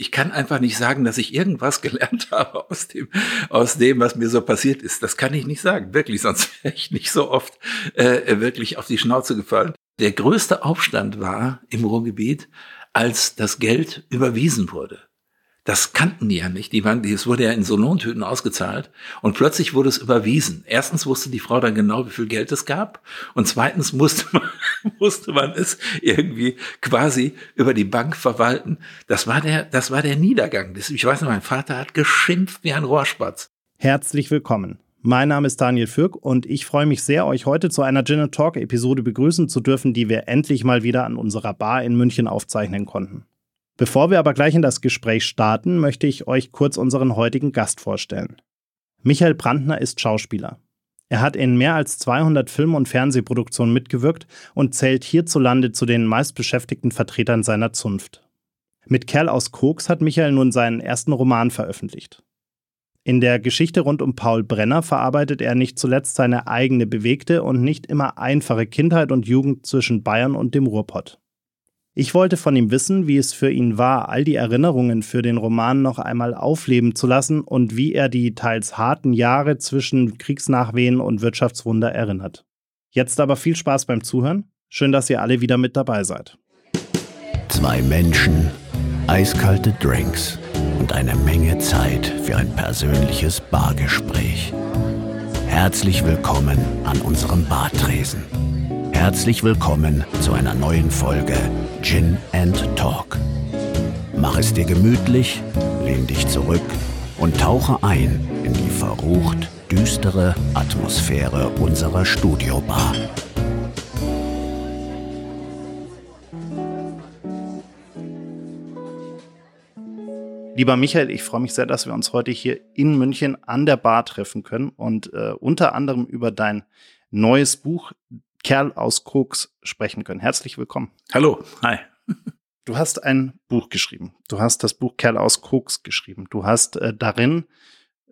Ich kann einfach nicht sagen, dass ich irgendwas gelernt habe aus dem, aus dem, was mir so passiert ist. Das kann ich nicht sagen, wirklich, sonst wäre ich nicht so oft äh, wirklich auf die Schnauze gefallen. Der größte Aufstand war im Ruhrgebiet, als das Geld überwiesen wurde. Das kannten die ja nicht. Die waren, es wurde ja in so Lohntüten ausgezahlt und plötzlich wurde es überwiesen. Erstens wusste die Frau dann genau, wie viel Geld es gab und zweitens musste man, musste man es irgendwie quasi über die Bank verwalten. Das war der, das war der Niedergang. Ich weiß noch, mein Vater hat geschimpft wie ein Rohrspatz. Herzlich willkommen. Mein Name ist Daniel Fürk und ich freue mich sehr, euch heute zu einer Gin Talk Episode begrüßen zu dürfen, die wir endlich mal wieder an unserer Bar in München aufzeichnen konnten. Bevor wir aber gleich in das Gespräch starten, möchte ich euch kurz unseren heutigen Gast vorstellen. Michael Brandner ist Schauspieler. Er hat in mehr als 200 Film- und Fernsehproduktionen mitgewirkt und zählt hierzulande zu den meistbeschäftigten Vertretern seiner Zunft. Mit Kerl aus Koks hat Michael nun seinen ersten Roman veröffentlicht. In der Geschichte rund um Paul Brenner verarbeitet er nicht zuletzt seine eigene bewegte und nicht immer einfache Kindheit und Jugend zwischen Bayern und dem Ruhrpott. Ich wollte von ihm wissen, wie es für ihn war, all die Erinnerungen für den Roman noch einmal aufleben zu lassen und wie er die teils harten Jahre zwischen Kriegsnachwehen und Wirtschaftswunder erinnert. Jetzt aber viel Spaß beim Zuhören. Schön, dass ihr alle wieder mit dabei seid. Zwei Menschen, eiskalte Drinks und eine Menge Zeit für ein persönliches Bargespräch. Herzlich willkommen an unserem Bartresen. Herzlich willkommen zu einer neuen Folge Gin and Talk. Mach es dir gemütlich, lehn dich zurück und tauche ein in die verrucht düstere Atmosphäre unserer Studiobar. Lieber Michael, ich freue mich sehr, dass wir uns heute hier in München an der Bar treffen können und äh, unter anderem über dein neues Buch Kerl aus Koks sprechen können. Herzlich willkommen. Hallo, hi. Du hast ein Buch geschrieben. Du hast das Buch Kerl aus Koks geschrieben. Du hast äh, darin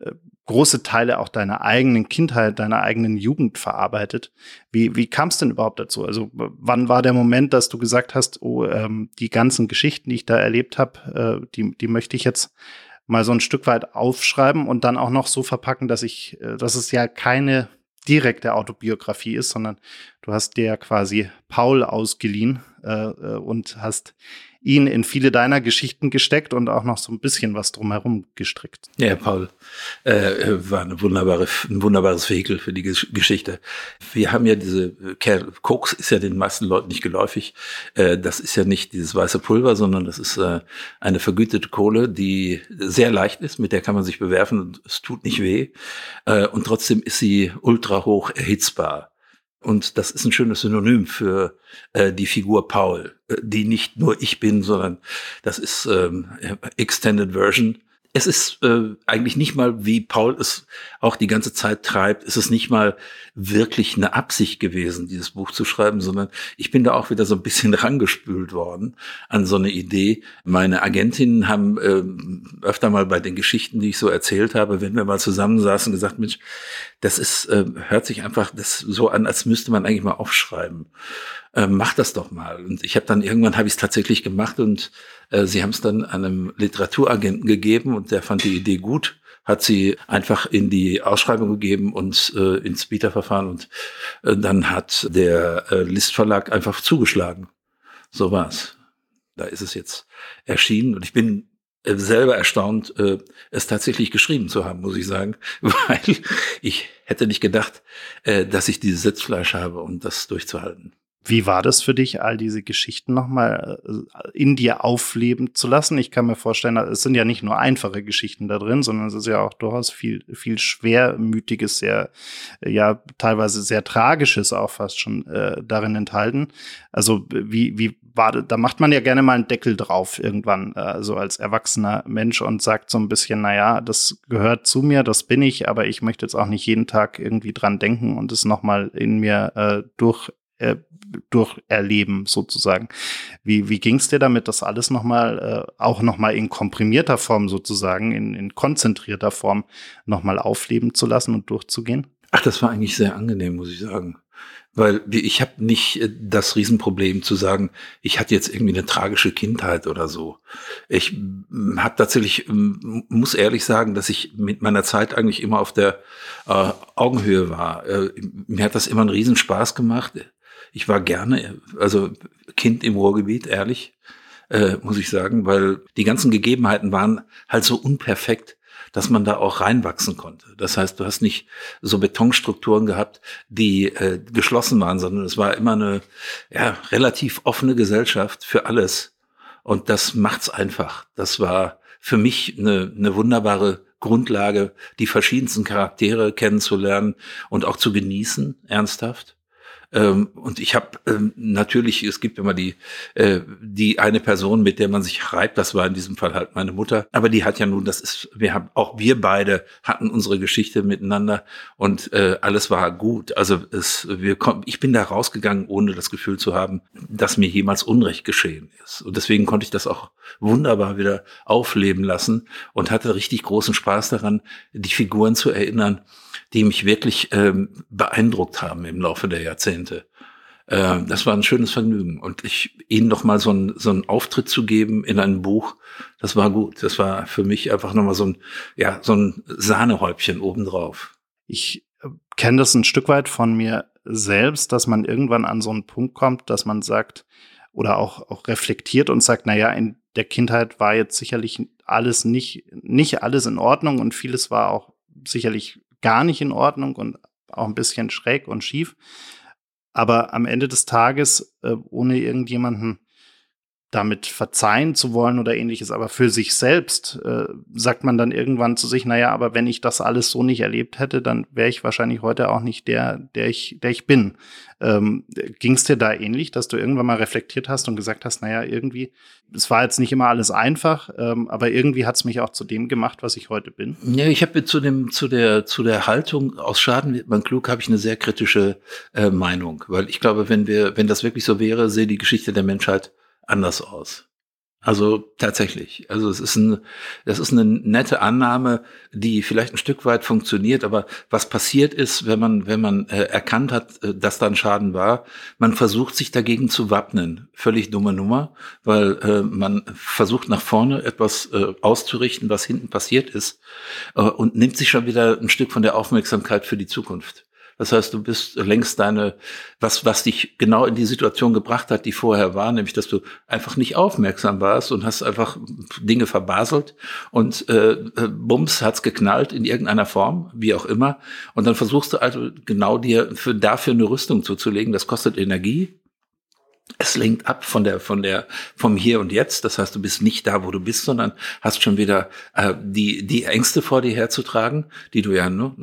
äh, große Teile auch deiner eigenen Kindheit, deiner eigenen Jugend verarbeitet. Wie, wie kam es denn überhaupt dazu? Also wann war der Moment, dass du gesagt hast, oh, ähm, die ganzen Geschichten, die ich da erlebt habe, äh, die, die möchte ich jetzt mal so ein Stück weit aufschreiben und dann auch noch so verpacken, dass ich, äh, dass es ja keine direkte Autobiografie ist, sondern du hast dir quasi Paul ausgeliehen äh, äh, und hast ihn in viele deiner Geschichten gesteckt und auch noch so ein bisschen was drumherum gestrickt. Ja, Paul äh, war eine wunderbare, ein wunderbares Vehikel für die Geschichte. Wir haben ja diese Kerl, Koks ist ja den meisten Leuten nicht geläufig. Äh, das ist ja nicht dieses weiße Pulver, sondern das ist äh, eine vergütete Kohle, die sehr leicht ist, mit der kann man sich bewerfen und es tut nicht weh. Äh, und trotzdem ist sie ultra hoch erhitzbar. Und das ist ein schönes Synonym für äh, die Figur Paul, äh, die nicht nur ich bin, sondern das ist ähm, Extended Version es ist äh, eigentlich nicht mal, wie Paul es auch die ganze Zeit treibt, ist es nicht mal wirklich eine Absicht gewesen, dieses Buch zu schreiben, sondern ich bin da auch wieder so ein bisschen rangespült worden an so eine Idee. Meine Agentinnen haben äh, öfter mal bei den Geschichten, die ich so erzählt habe, wenn wir mal zusammensaßen, gesagt, Mensch, das ist, äh, hört sich einfach das so an, als müsste man eigentlich mal aufschreiben äh, mach das doch mal. Und ich habe dann irgendwann habe ich es tatsächlich gemacht und sie haben es dann einem Literaturagenten gegeben und der fand die Idee gut, hat sie einfach in die Ausschreibung gegeben und äh, ins Bieterverfahren und äh, dann hat der äh, Listverlag einfach zugeschlagen. So war's. Da ist es jetzt erschienen und ich bin äh, selber erstaunt, äh, es tatsächlich geschrieben zu haben, muss ich sagen, weil ich hätte nicht gedacht, äh, dass ich dieses Sitzfleisch habe, um das durchzuhalten. Wie war das für dich, all diese Geschichten nochmal äh, in dir aufleben zu lassen? Ich kann mir vorstellen, es sind ja nicht nur einfache Geschichten da drin, sondern es ist ja auch durchaus viel, viel schwermütiges, sehr, ja, teilweise sehr tragisches auch fast schon äh, darin enthalten. Also, wie, wie war das? Da macht man ja gerne mal einen Deckel drauf irgendwann, äh, so als erwachsener Mensch und sagt so ein bisschen, na ja, das gehört zu mir, das bin ich, aber ich möchte jetzt auch nicht jeden Tag irgendwie dran denken und es nochmal in mir äh, durch äh, durcherleben sozusagen. Wie, wie ging es dir damit, das alles nochmal, äh, auch nochmal in komprimierter Form sozusagen, in, in konzentrierter Form nochmal aufleben zu lassen und durchzugehen? Ach, das war eigentlich sehr angenehm, muss ich sagen. Weil ich habe nicht äh, das Riesenproblem zu sagen, ich hatte jetzt irgendwie eine tragische Kindheit oder so. Ich habe tatsächlich, muss ehrlich sagen, dass ich mit meiner Zeit eigentlich immer auf der äh, Augenhöhe war. Äh, mir hat das immer einen Riesenspaß gemacht. Ich war gerne, also Kind im Ruhrgebiet, ehrlich, äh, muss ich sagen, weil die ganzen Gegebenheiten waren halt so unperfekt dass man da auch reinwachsen konnte. Das heißt, du hast nicht so Betonstrukturen gehabt, die äh, geschlossen waren, sondern es war immer eine ja, relativ offene Gesellschaft für alles. Und das macht's einfach. Das war für mich eine, eine wunderbare Grundlage, die verschiedensten Charaktere kennenzulernen und auch zu genießen, ernsthaft. Ähm, und ich habe ähm, natürlich, es gibt immer die, äh, die eine Person, mit der man sich reibt, das war in diesem Fall halt meine Mutter, aber die hat ja nun, das ist, wir haben, auch wir beide hatten unsere Geschichte miteinander und äh, alles war gut. Also es, wir kommen, ich bin da rausgegangen, ohne das Gefühl zu haben, dass mir jemals Unrecht geschehen ist. Und deswegen konnte ich das auch wunderbar wieder aufleben lassen und hatte richtig großen Spaß daran, die Figuren zu erinnern, die mich wirklich ähm, beeindruckt haben im Laufe der Jahrzehnte. Äh, das war ein schönes Vergnügen. Und ich ihnen noch mal so, ein, so einen Auftritt zu geben in einem Buch, das war gut. Das war für mich einfach noch mal so ein, ja, so ein Sahnehäubchen obendrauf. Ich äh, kenne das ein Stück weit von mir selbst, dass man irgendwann an so einen Punkt kommt, dass man sagt oder auch, auch reflektiert und sagt, na ja, in der Kindheit war jetzt sicherlich alles nicht, nicht alles in Ordnung und vieles war auch sicherlich gar nicht in Ordnung und auch ein bisschen schräg und schief. Aber am Ende des Tages, äh, ohne irgendjemanden damit verzeihen zu wollen oder ähnliches, aber für sich selbst äh, sagt man dann irgendwann zu sich, naja, aber wenn ich das alles so nicht erlebt hätte, dann wäre ich wahrscheinlich heute auch nicht der, der ich, der ich bin. Ähm, Ging es dir da ähnlich, dass du irgendwann mal reflektiert hast und gesagt hast, naja, irgendwie, es war jetzt nicht immer alles einfach, ähm, aber irgendwie hat es mich auch zu dem gemacht, was ich heute bin? Ja, ich habe zu dem, zu der, zu der Haltung aus Schaden wird man klug, habe ich eine sehr kritische äh, Meinung, weil ich glaube, wenn wir, wenn das wirklich so wäre, sehe die Geschichte der Menschheit anders aus. Also tatsächlich. Also es ist ein, das ist eine nette Annahme, die vielleicht ein Stück weit funktioniert, aber was passiert ist, wenn man, wenn man äh, erkannt hat, äh, dass da ein Schaden war, man versucht sich dagegen zu wappnen. Völlig dumme Nummer, weil äh, man versucht nach vorne etwas äh, auszurichten, was hinten passiert ist, äh, und nimmt sich schon wieder ein Stück von der Aufmerksamkeit für die Zukunft. Das heißt, du bist längst deine, was, was dich genau in die Situation gebracht hat, die vorher war, nämlich, dass du einfach nicht aufmerksam warst und hast einfach Dinge verbaselt und äh, bums hat's geknallt in irgendeiner Form, wie auch immer. Und dann versuchst du also genau dir für, dafür eine Rüstung zuzulegen. Das kostet Energie, es lenkt ab von der, von der, vom Hier und Jetzt. Das heißt, du bist nicht da, wo du bist, sondern hast schon wieder äh, die, die Ängste vor dir herzutragen, die du ja ne,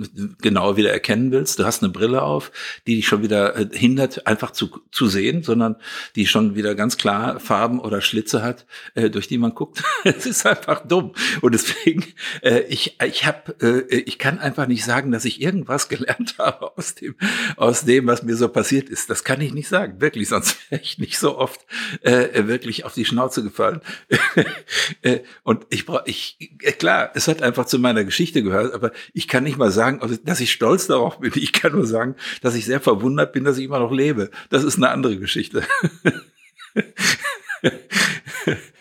genau wieder erkennen willst. Du hast eine Brille auf, die dich schon wieder äh, hindert, einfach zu, zu sehen, sondern die schon wieder ganz klar Farben oder Schlitze hat, äh, durch die man guckt. es ist einfach dumm. Und deswegen, äh, ich, ich habe, äh, ich kann einfach nicht sagen, dass ich irgendwas gelernt habe aus dem, aus dem, was mir so passiert ist. Das kann ich nicht sagen, wirklich, sonst wäre ich nicht so oft äh, wirklich auf die Schnauze gefallen. äh, und ich brauche, ich, äh, klar, es hat einfach zu meiner Geschichte gehört, aber ich kann nicht mal sagen, dass ich stolz darauf bin. Ich kann nur sagen, dass ich sehr verwundert bin, dass ich immer noch lebe. Das ist eine andere Geschichte.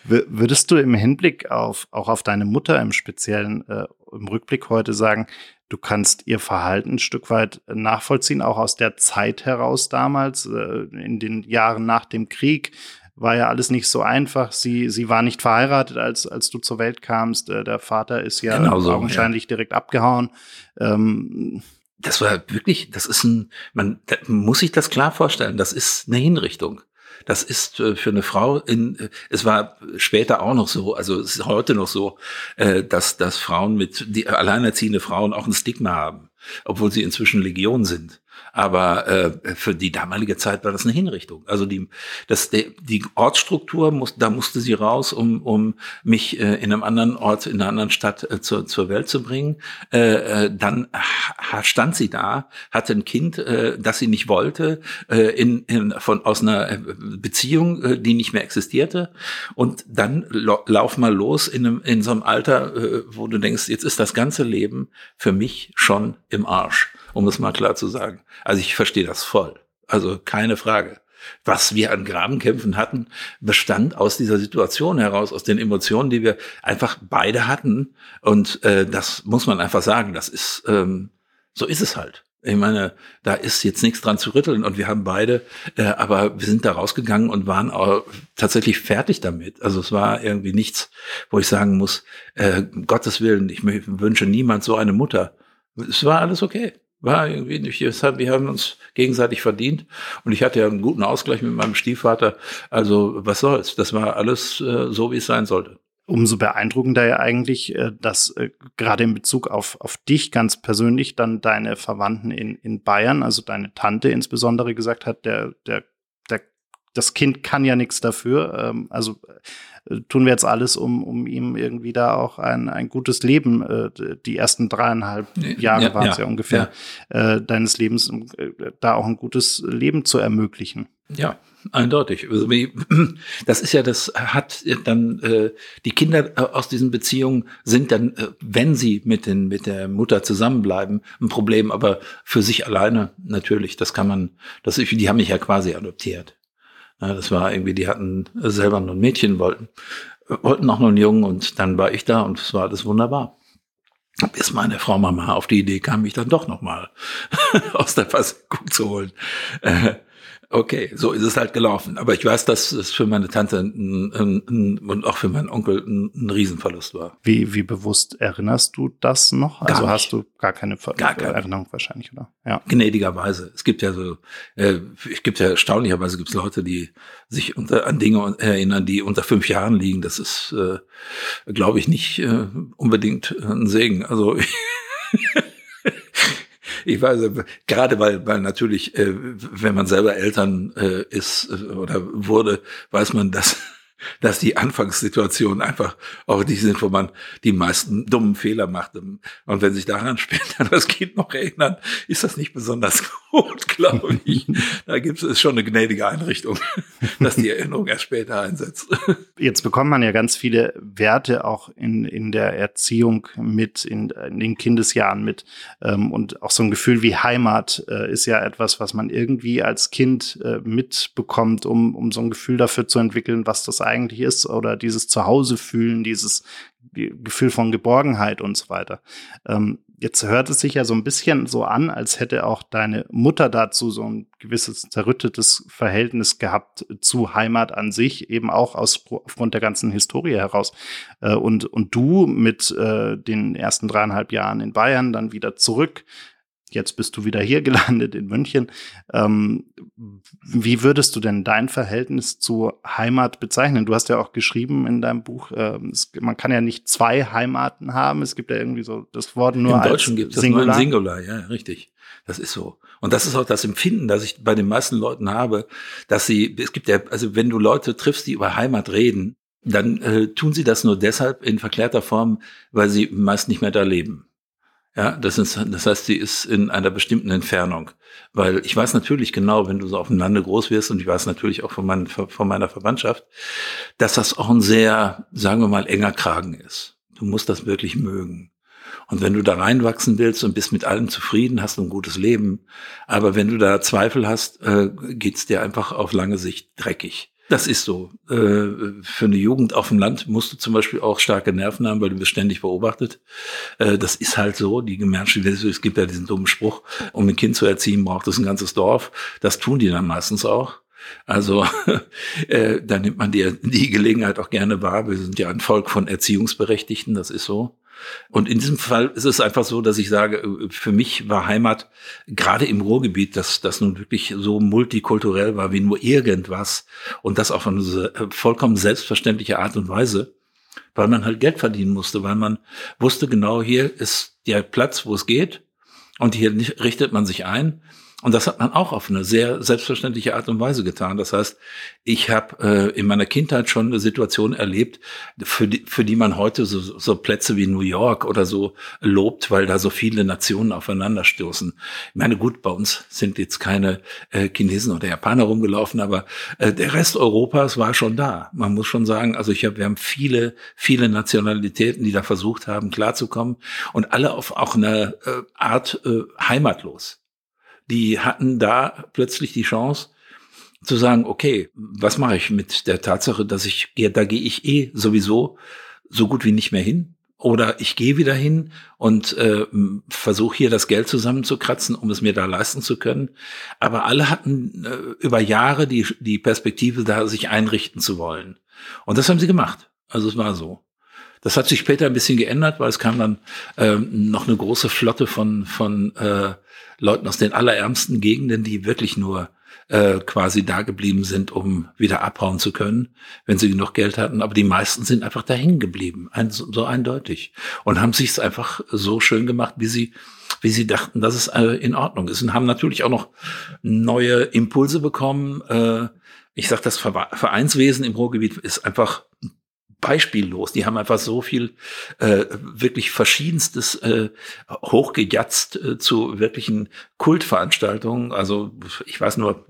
Würdest du im Hinblick auf, auch auf deine Mutter im Speziellen, äh, im Rückblick heute sagen, du kannst ihr Verhalten ein Stück weit nachvollziehen, auch aus der Zeit heraus damals, äh, in den Jahren nach dem Krieg? War ja alles nicht so einfach. Sie, sie war nicht verheiratet, als, als du zur Welt kamst. Äh, der Vater ist ja genau so, augenscheinlich ja. direkt abgehauen. Ähm, das war wirklich, das ist ein, man muss sich das klar vorstellen, das ist eine Hinrichtung. Das ist äh, für eine Frau in, äh, es war später auch noch so, also es ist heute noch so, äh, dass, dass Frauen mit, die alleinerziehende Frauen auch ein Stigma haben, obwohl sie inzwischen Legion sind. Aber äh, für die damalige Zeit war das eine Hinrichtung. Also die, das, die, die Ortsstruktur, muss, da musste sie raus, um, um mich äh, in einem anderen Ort, in einer anderen Stadt äh, zur, zur Welt zu bringen. Äh, äh, dann stand sie da, hatte ein Kind, äh, das sie nicht wollte, äh, in, in, von, aus einer äh, Beziehung, äh, die nicht mehr existierte. Und dann lauf mal los in, einem, in so einem Alter, äh, wo du denkst, jetzt ist das ganze Leben für mich schon im Arsch um es mal klar zu sagen. Also ich verstehe das voll. Also keine Frage. Was wir an Grabenkämpfen hatten, bestand aus dieser Situation heraus, aus den Emotionen, die wir einfach beide hatten. Und äh, das muss man einfach sagen. Das ist ähm, so ist es halt. Ich meine, da ist jetzt nichts dran zu rütteln und wir haben beide, äh, aber wir sind da rausgegangen und waren auch tatsächlich fertig damit. Also es war irgendwie nichts, wo ich sagen muss, äh, Gottes Willen, ich wünsche niemand so eine Mutter. Es war alles okay. War irgendwie nicht, wir haben uns gegenseitig verdient und ich hatte ja einen guten Ausgleich mit meinem Stiefvater. Also was soll's? Das war alles äh, so, wie es sein sollte umso beeindruckender ja eigentlich, äh, dass äh, gerade in Bezug auf, auf dich ganz persönlich dann deine Verwandten in, in Bayern, also deine Tante insbesondere gesagt hat, der, der, der, das Kind kann ja nichts dafür. Ähm, also äh, tun wir jetzt alles, um, um ihm irgendwie da auch ein, ein gutes Leben, die ersten dreieinhalb Jahre ja, waren es ja, ja, ungefähr, ja. deines Lebens, da auch ein gutes Leben zu ermöglichen. Ja, eindeutig. Also das ist ja, das hat dann äh, die Kinder äh, aus diesen Beziehungen sind dann, äh, wenn sie mit den mit der Mutter zusammenbleiben, ein Problem. Aber für sich alleine natürlich, das kann man. Das die haben mich ja quasi adoptiert. Ja, das war irgendwie, die hatten selber nur ein Mädchen wollten, wollten auch nur einen Jungen und dann war ich da und es war alles wunderbar bis meine Frau Mama auf die Idee kam, mich dann doch noch mal aus der Versenkung zu holen. Okay, so ist es halt gelaufen. Aber ich weiß, dass es für meine Tante ein, ein, ein, und auch für meinen Onkel ein, ein, Riesenverlust war. Wie, wie bewusst erinnerst du das noch? Gar also nicht. hast du gar keine, Ver gar keine Erinnerung wahrscheinlich, oder? Ja. Gnädigerweise. Es gibt ja so, äh, es gibt ja erstaunlicherweise gibt es Leute, die sich unter, an Dinge erinnern, die unter fünf Jahren liegen. Das ist, äh, glaube ich, nicht äh, unbedingt ein Segen. Also ich weiß, gerade weil, weil natürlich, äh, wenn man selber Eltern äh, ist äh, oder wurde, weiß man, dass dass die Anfangssituationen einfach auch die sind, wo man die meisten dummen Fehler macht. Und wenn sich daran später das Kind noch erinnert, ist das nicht besonders gut, glaube ich. Da gibt es schon eine gnädige Einrichtung, dass die Erinnerung erst später einsetzt. Jetzt bekommt man ja ganz viele Werte auch in, in der Erziehung mit, in, in den Kindesjahren mit. Ähm, und auch so ein Gefühl wie Heimat äh, ist ja etwas, was man irgendwie als Kind äh, mitbekommt, um, um so ein Gefühl dafür zu entwickeln, was das eigentlich ist oder dieses Zuhause fühlen, dieses Gefühl von Geborgenheit und so weiter. Ähm, jetzt hört es sich ja so ein bisschen so an, als hätte auch deine Mutter dazu so ein gewisses zerrüttetes Verhältnis gehabt zu Heimat an sich, eben auch aus, aufgrund der ganzen Historie heraus. Äh, und, und du mit äh, den ersten dreieinhalb Jahren in Bayern dann wieder zurück jetzt bist du wieder hier gelandet in München. Ähm, wie würdest du denn dein Verhältnis zur Heimat bezeichnen? Du hast ja auch geschrieben in deinem Buch, äh, es, man kann ja nicht zwei Heimaten haben. Es gibt ja irgendwie so das Wort nur Im Deutschen gibt es Singular. nur ein Singular, ja, richtig. Das ist so. Und das ist auch das Empfinden, das ich bei den meisten Leuten habe, dass sie, es gibt ja, also wenn du Leute triffst, die über Heimat reden, dann äh, tun sie das nur deshalb in verklärter Form, weil sie meist nicht mehr da leben. Ja, das ist, das heißt, sie ist in einer bestimmten Entfernung. Weil ich weiß natürlich genau, wenn du so auf dem Lande groß wirst, und ich weiß natürlich auch von, mein, von meiner Verwandtschaft, dass das auch ein sehr, sagen wir mal, enger Kragen ist. Du musst das wirklich mögen. Und wenn du da reinwachsen willst und bist mit allem zufrieden, hast du ein gutes Leben. Aber wenn du da Zweifel hast, äh, geht's dir einfach auf lange Sicht dreckig. Das ist so. Äh, für eine Jugend auf dem Land musst du zum Beispiel auch starke Nerven haben, weil du bist ständig beobachtet. Äh, das ist halt so. Die Menschen, es gibt ja diesen dummen Spruch, um ein Kind zu erziehen, braucht es ein ganzes Dorf. Das tun die dann meistens auch. Also äh, da nimmt man die, die Gelegenheit auch gerne wahr. Wir sind ja ein Volk von Erziehungsberechtigten, das ist so. Und in diesem Fall ist es einfach so, dass ich sage, äh, für mich war Heimat gerade im Ruhrgebiet, dass das nun wirklich so multikulturell war wie nur irgendwas und das auf eine äh, vollkommen selbstverständliche Art und Weise, weil man halt Geld verdienen musste, weil man wusste genau, hier ist der Platz, wo es geht und hier richtet man sich ein und das hat man auch auf eine sehr selbstverständliche Art und Weise getan. Das heißt, ich habe äh, in meiner Kindheit schon eine Situation erlebt, für die, für die man heute so, so Plätze wie New York oder so lobt, weil da so viele Nationen aufeinanderstoßen. Ich meine, gut, bei uns sind jetzt keine äh, Chinesen oder Japaner rumgelaufen, aber äh, der Rest Europas war schon da. Man muss schon sagen, also ich hab, wir haben viele, viele Nationalitäten, die da versucht haben, klarzukommen und alle auf auch eine äh, Art äh, heimatlos die hatten da plötzlich die Chance zu sagen, okay, was mache ich mit der Tatsache, dass ich, da gehe ich eh sowieso so gut wie nicht mehr hin. Oder ich gehe wieder hin und äh, versuche hier das Geld zusammenzukratzen, um es mir da leisten zu können. Aber alle hatten äh, über Jahre die, die Perspektive, da sich einrichten zu wollen. Und das haben sie gemacht. Also es war so. Das hat sich später ein bisschen geändert, weil es kam dann ähm, noch eine große Flotte von, von äh, Leuten aus den allerärmsten Gegenden, die wirklich nur äh, quasi da geblieben sind, um wieder abhauen zu können, wenn sie genug Geld hatten. Aber die meisten sind einfach dahin geblieben, ein, so eindeutig. Und haben sich es einfach so schön gemacht, wie sie, wie sie dachten, dass es äh, in Ordnung ist. Und haben natürlich auch noch neue Impulse bekommen. Äh, ich sage, das Vereinswesen im Ruhrgebiet ist einfach beispiellos. Die haben einfach so viel äh, wirklich verschiedenstes äh, hochgejatzt äh, zu wirklichen Kultveranstaltungen. Also ich weiß nur,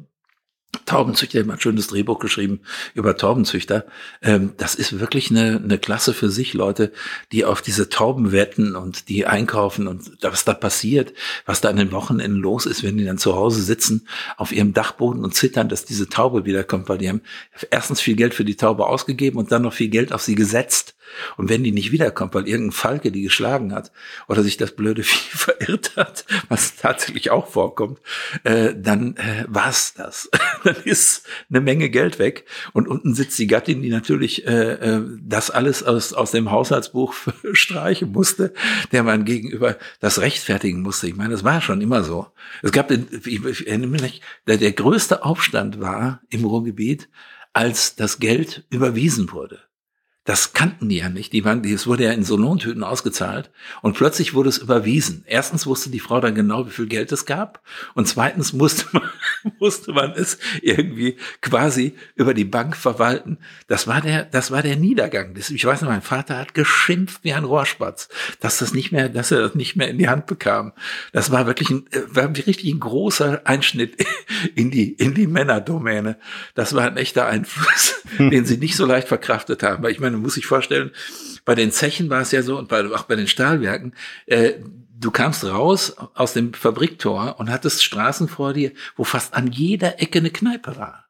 Taubenzüchter, der hat ein schönes Drehbuch geschrieben über Taubenzüchter. Ähm, das ist wirklich eine, eine Klasse für sich, Leute, die auf diese Tauben wetten und die einkaufen und was da passiert, was da an den Wochenenden los ist, wenn die dann zu Hause sitzen auf ihrem Dachboden und zittern, dass diese Taube wiederkommt, weil die haben erstens viel Geld für die Taube ausgegeben und dann noch viel Geld auf sie gesetzt. Und wenn die nicht wiederkommt, weil irgendein Falke die geschlagen hat oder sich das blöde Vieh verirrt hat, was tatsächlich auch vorkommt, äh, dann äh, war's das. dann ist eine Menge Geld weg. Und unten sitzt die Gattin, die natürlich äh, äh das alles aus, aus dem Haushaltsbuch streichen musste, der man gegenüber das rechtfertigen musste. Ich meine, das war schon immer so. Es gab, den, ich erinnere mich, der, der größte Aufstand war im Ruhrgebiet, als das Geld überwiesen wurde. Das kannten die ja nicht. Die waren, es wurde ja in so Lohntüten ausgezahlt und plötzlich wurde es überwiesen. Erstens wusste die Frau dann genau, wie viel Geld es gab und zweitens musste man, musste man es irgendwie quasi über die Bank verwalten. Das war der, das war der Niedergang. Ich weiß noch, mein Vater hat geschimpft wie ein Rohrspatz, dass das nicht mehr, dass er das nicht mehr in die Hand bekam. Das war wirklich ein, war richtig ein großer Einschnitt in die, in die Männerdomäne. Das war ein echter Einfluss, den sie nicht so leicht verkraftet haben. Weil ich meine, man muss sich vorstellen, bei den Zechen war es ja so und bei, auch bei den Stahlwerken, äh, du kamst raus aus dem Fabriktor und hattest Straßen vor dir, wo fast an jeder Ecke eine Kneipe war.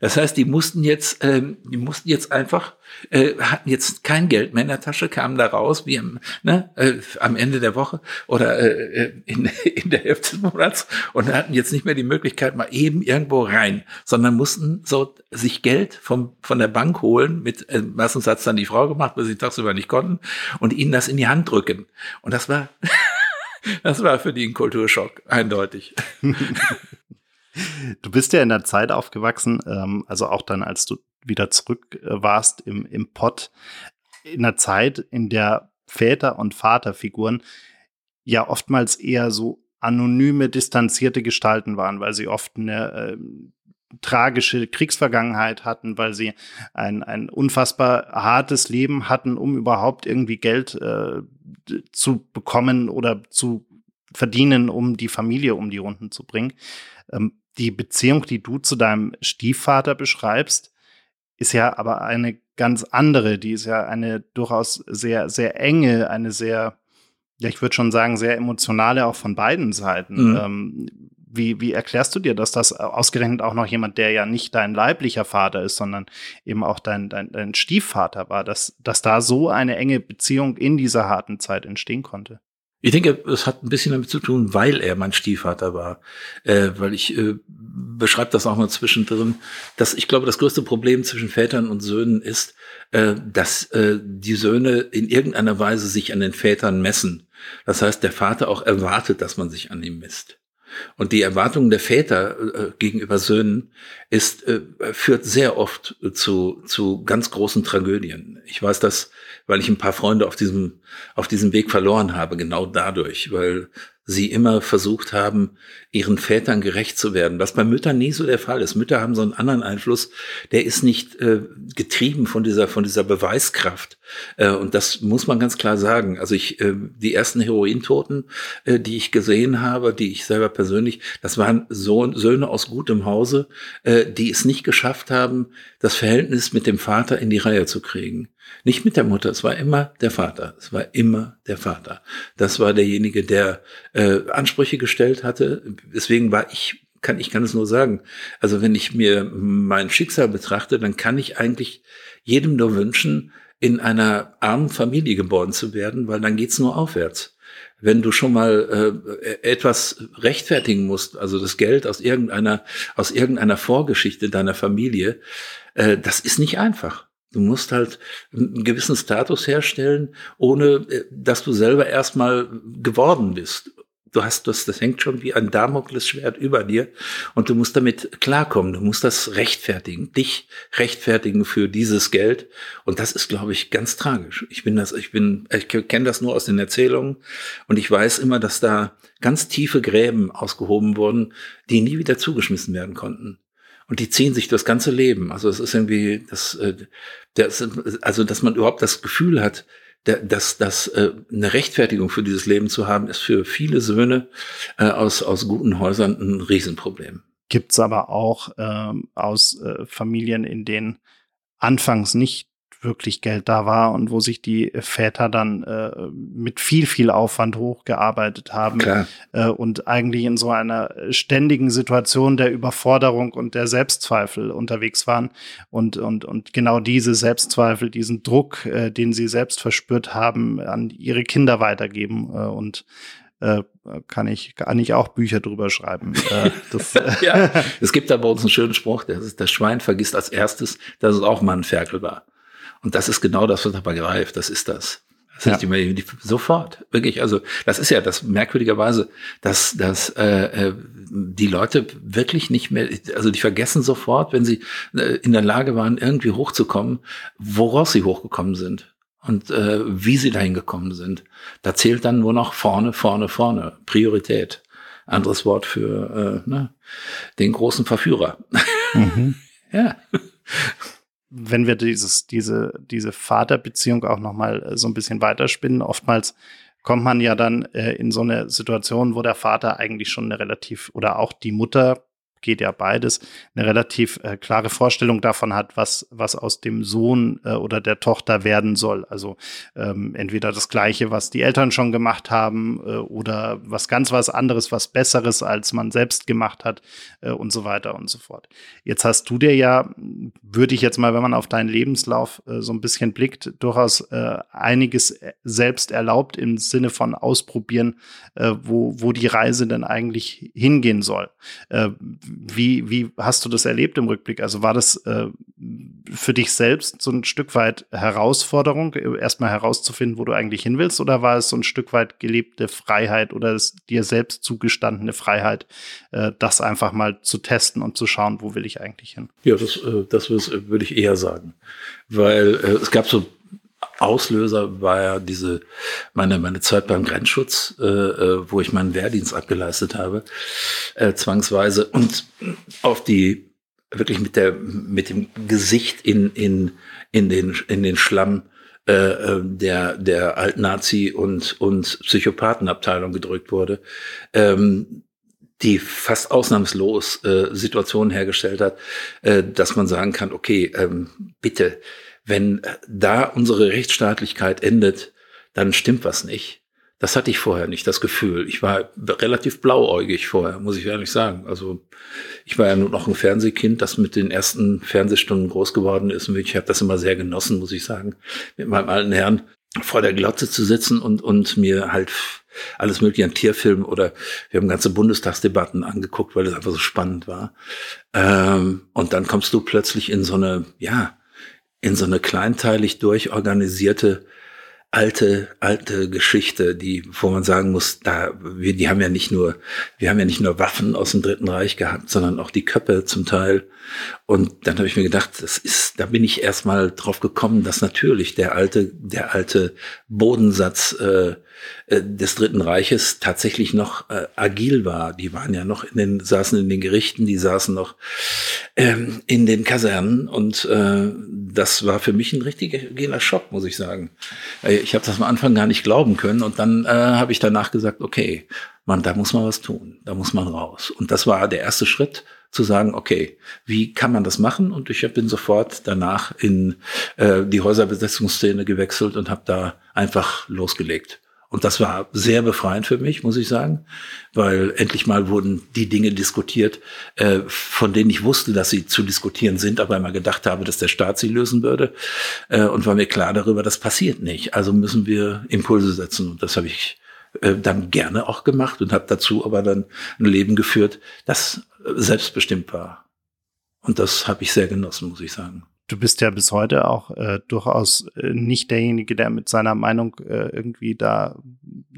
Das heißt, die mussten jetzt, ähm, die mussten jetzt einfach, äh, hatten jetzt kein Geld mehr in der Tasche, kamen da raus wie am, ne, äh, am Ende der Woche oder äh, in, in der Hälfte des Monats und hatten jetzt nicht mehr die Möglichkeit, mal eben irgendwo rein, sondern mussten so sich Geld vom, von der Bank holen, mit, äh, meistens hat's dann die Frau gemacht, weil sie tagsüber nicht konnten, und ihnen das in die Hand drücken. Und das war, das war für die ein Kulturschock, eindeutig. Du bist ja in der Zeit aufgewachsen, ähm, also auch dann, als du wieder zurück äh, warst im, im Pott, in der Zeit, in der Väter und Vaterfiguren ja oftmals eher so anonyme, distanzierte Gestalten waren, weil sie oft eine äh, tragische Kriegsvergangenheit hatten, weil sie ein, ein unfassbar hartes Leben hatten, um überhaupt irgendwie Geld äh, zu bekommen oder zu verdienen, um die Familie um die Runden zu bringen. Ähm, die Beziehung, die du zu deinem Stiefvater beschreibst, ist ja aber eine ganz andere. Die ist ja eine durchaus sehr, sehr enge, eine sehr, ja, ich würde schon sagen, sehr emotionale auch von beiden Seiten. Mhm. Ähm, wie, wie erklärst du dir, dass das ausgerechnet auch noch jemand, der ja nicht dein leiblicher Vater ist, sondern eben auch dein, dein, dein Stiefvater war, dass, dass da so eine enge Beziehung in dieser harten Zeit entstehen konnte? Ich denke, es hat ein bisschen damit zu tun, weil er mein Stiefvater war. Äh, weil ich äh, beschreibe das auch mal zwischendrin, dass ich glaube, das größte Problem zwischen Vätern und Söhnen ist, äh, dass äh, die Söhne in irgendeiner Weise sich an den Vätern messen. Das heißt, der Vater auch erwartet, dass man sich an ihm misst. Und die Erwartung der Väter äh, gegenüber Söhnen ist, äh, führt sehr oft zu, zu ganz großen Tragödien. Ich weiß das, weil ich ein paar Freunde auf diesem, auf diesem Weg verloren habe, genau dadurch, weil sie immer versucht haben, ihren Vätern gerecht zu werden, was bei Müttern nie so der Fall ist. Mütter haben so einen anderen Einfluss, der ist nicht äh, getrieben von dieser, von dieser Beweiskraft. Äh, und das muss man ganz klar sagen. Also ich, äh, die ersten Herointoten, äh, die ich gesehen habe, die ich selber persönlich, das waren Sohn, Söhne aus gutem Hause, äh, die es nicht geschafft haben, das Verhältnis mit dem Vater in die Reihe zu kriegen. Nicht mit der Mutter, es war immer der Vater. Es war immer der Vater. Das war derjenige, der äh, Ansprüche gestellt hatte. Deswegen war ich, kann ich kann es nur sagen. Also wenn ich mir mein Schicksal betrachte, dann kann ich eigentlich jedem nur wünschen, in einer armen Familie geboren zu werden, weil dann geht's nur aufwärts wenn du schon mal äh, etwas rechtfertigen musst, also das Geld aus irgendeiner aus irgendeiner Vorgeschichte deiner Familie, äh, das ist nicht einfach. Du musst halt einen gewissen Status herstellen, ohne äh, dass du selber erstmal geworden bist du hast das, das hängt schon wie ein Damoklesschwert über dir und du musst damit klarkommen. Du musst das rechtfertigen, dich rechtfertigen für dieses Geld. Und das ist, glaube ich, ganz tragisch. Ich bin das, ich bin, ich kenne das nur aus den Erzählungen und ich weiß immer, dass da ganz tiefe Gräben ausgehoben wurden, die nie wieder zugeschmissen werden konnten. Und die ziehen sich das ganze Leben. Also es ist irgendwie, das, äh, das, also dass man überhaupt das Gefühl hat, dass, dass äh, eine Rechtfertigung für dieses Leben zu haben, ist für viele Söhne äh, aus, aus guten Häusern ein Riesenproblem. Gibt's aber auch ähm, aus äh, Familien, in denen anfangs nicht wirklich Geld da war und wo sich die Väter dann äh, mit viel, viel Aufwand hochgearbeitet haben äh, und eigentlich in so einer ständigen Situation der Überforderung und der Selbstzweifel unterwegs waren und, und, und genau diese Selbstzweifel, diesen Druck, äh, den sie selbst verspürt haben, an ihre Kinder weitergeben äh, und äh, kann ich kann ich auch Bücher drüber schreiben. Äh, das, ja, es gibt da bei uns einen schönen Spruch, das, das Schwein vergisst als erstes, dass es auch mal ein Ferkel war. Und das ist genau das, was dabei greift. Das ist das. Das ja. die, die, sofort, wirklich. Also das ist ja das merkwürdigerweise, dass, dass äh, äh, die Leute wirklich nicht mehr, also die vergessen sofort, wenn sie äh, in der Lage waren, irgendwie hochzukommen, woraus sie hochgekommen sind und äh, wie sie dahin gekommen sind. Da zählt dann nur noch vorne, vorne, vorne. Priorität. Anderes Wort für äh, ne, den großen Verführer. Mhm. ja wenn wir dieses, diese, diese Vaterbeziehung auch nochmal äh, so ein bisschen weiterspinnen, oftmals kommt man ja dann äh, in so eine Situation, wo der Vater eigentlich schon eine relativ oder auch die Mutter geht ja beides, eine relativ äh, klare Vorstellung davon hat, was, was aus dem Sohn äh, oder der Tochter werden soll. Also ähm, entweder das Gleiche, was die Eltern schon gemacht haben äh, oder was ganz was anderes, was Besseres, als man selbst gemacht hat äh, und so weiter und so fort. Jetzt hast du dir ja, würde ich jetzt mal, wenn man auf deinen Lebenslauf äh, so ein bisschen blickt, durchaus äh, einiges selbst erlaubt im Sinne von ausprobieren, wo, wo die Reise denn eigentlich hingehen soll. Äh, wie, wie hast du das erlebt im Rückblick? Also war das äh, für dich selbst so ein Stück weit Herausforderung, erstmal herauszufinden, wo du eigentlich hin willst, oder war es so ein Stück weit gelebte Freiheit oder dir selbst zugestandene Freiheit, äh, das einfach mal zu testen und zu schauen, wo will ich eigentlich hin? Ja, das, äh, das würde ich eher sagen. Weil äh, es gab so Auslöser war ja diese meine meine Zeit beim Grenzschutz, äh, äh, wo ich meinen Wehrdienst abgeleistet habe, äh, zwangsweise und auf die wirklich mit der mit dem Gesicht in in in den in den Schlamm äh, äh der der Alt-Nazi und und Psychopathenabteilung gedrückt wurde. Ähm, die fast ausnahmslos äh, Situationen hergestellt hat, äh, dass man sagen kann, okay, ähm, bitte, wenn da unsere Rechtsstaatlichkeit endet, dann stimmt was nicht. Das hatte ich vorher nicht, das Gefühl. Ich war relativ blauäugig vorher, muss ich ehrlich sagen. Also ich war ja nur noch ein Fernsehkind, das mit den ersten Fernsehstunden groß geworden ist. Und ich habe das immer sehr genossen, muss ich sagen, mit meinem alten Herrn vor der Glotze zu sitzen und, und mir halt alles mögliche an Tierfilmen oder wir haben ganze Bundestagsdebatten angeguckt, weil es einfach so spannend war. Ähm, und dann kommst du plötzlich in so eine, ja, in so eine kleinteilig durchorganisierte alte, alte Geschichte, die, wo man sagen muss, da, wir, die haben ja nicht nur, wir haben ja nicht nur Waffen aus dem Dritten Reich gehabt, sondern auch die Köppe zum Teil. Und dann habe ich mir gedacht, das ist, da bin ich erstmal drauf gekommen, dass natürlich der alte, der alte Bodensatz äh, äh, des Dritten Reiches tatsächlich noch äh, agil war. Die waren ja noch in den, saßen in den Gerichten, die saßen noch ähm, in den Kasernen und äh, das war für mich ein richtiger Schock, muss ich sagen. Äh, ich habe das am Anfang gar nicht glauben können und dann äh, habe ich danach gesagt, okay, man, da muss man was tun, da muss man raus. Und das war der erste Schritt, zu sagen, okay, wie kann man das machen? Und ich bin sofort danach in äh, die Häuserbesetzungsszene gewechselt und habe da einfach losgelegt. Und das war sehr befreiend für mich, muss ich sagen, weil endlich mal wurden die Dinge diskutiert, äh, von denen ich wusste, dass sie zu diskutieren sind, aber immer gedacht habe, dass der Staat sie lösen würde. Äh, und war mir klar darüber, das passiert nicht. Also müssen wir Impulse setzen. Und das habe ich äh, dann gerne auch gemacht und habe dazu aber dann ein Leben geführt, das selbstbestimmt war. Und das habe ich sehr genossen, muss ich sagen du bist ja bis heute auch äh, durchaus äh, nicht derjenige, der mit seiner Meinung äh, irgendwie da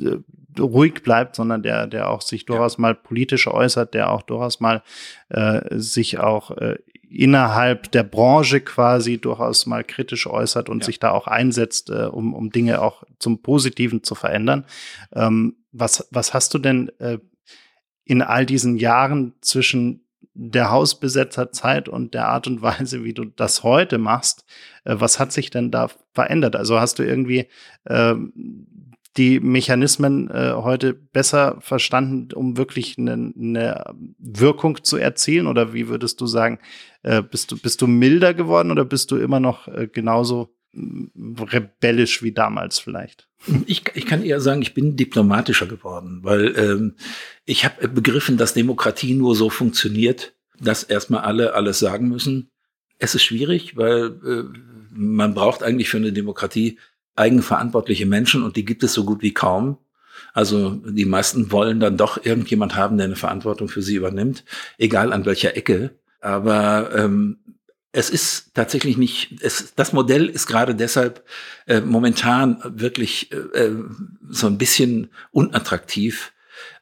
äh, ruhig bleibt, sondern der, der auch sich durchaus mal politisch äußert, der auch durchaus mal äh, sich auch äh, innerhalb der Branche quasi durchaus mal kritisch äußert und ja. sich da auch einsetzt, äh, um, um Dinge auch zum Positiven zu verändern. Ähm, was, was hast du denn äh, in all diesen Jahren zwischen der Hausbesetzerzeit und der Art und Weise, wie du das heute machst, äh, was hat sich denn da verändert? Also hast du irgendwie äh, die Mechanismen äh, heute besser verstanden, um wirklich eine, eine Wirkung zu erzielen? Oder wie würdest du sagen, äh, bist, du, bist du milder geworden oder bist du immer noch äh, genauso rebellisch wie damals vielleicht? Ich, ich kann eher sagen, ich bin diplomatischer geworden, weil ähm, ich habe begriffen, dass Demokratie nur so funktioniert, dass erstmal alle alles sagen müssen. Es ist schwierig, weil äh, man braucht eigentlich für eine Demokratie eigenverantwortliche Menschen und die gibt es so gut wie kaum. Also die meisten wollen dann doch irgendjemand haben, der eine Verantwortung für sie übernimmt, egal an welcher Ecke. Aber ähm, es ist tatsächlich nicht, es, das Modell ist gerade deshalb äh, momentan wirklich äh, äh, so ein bisschen unattraktiv,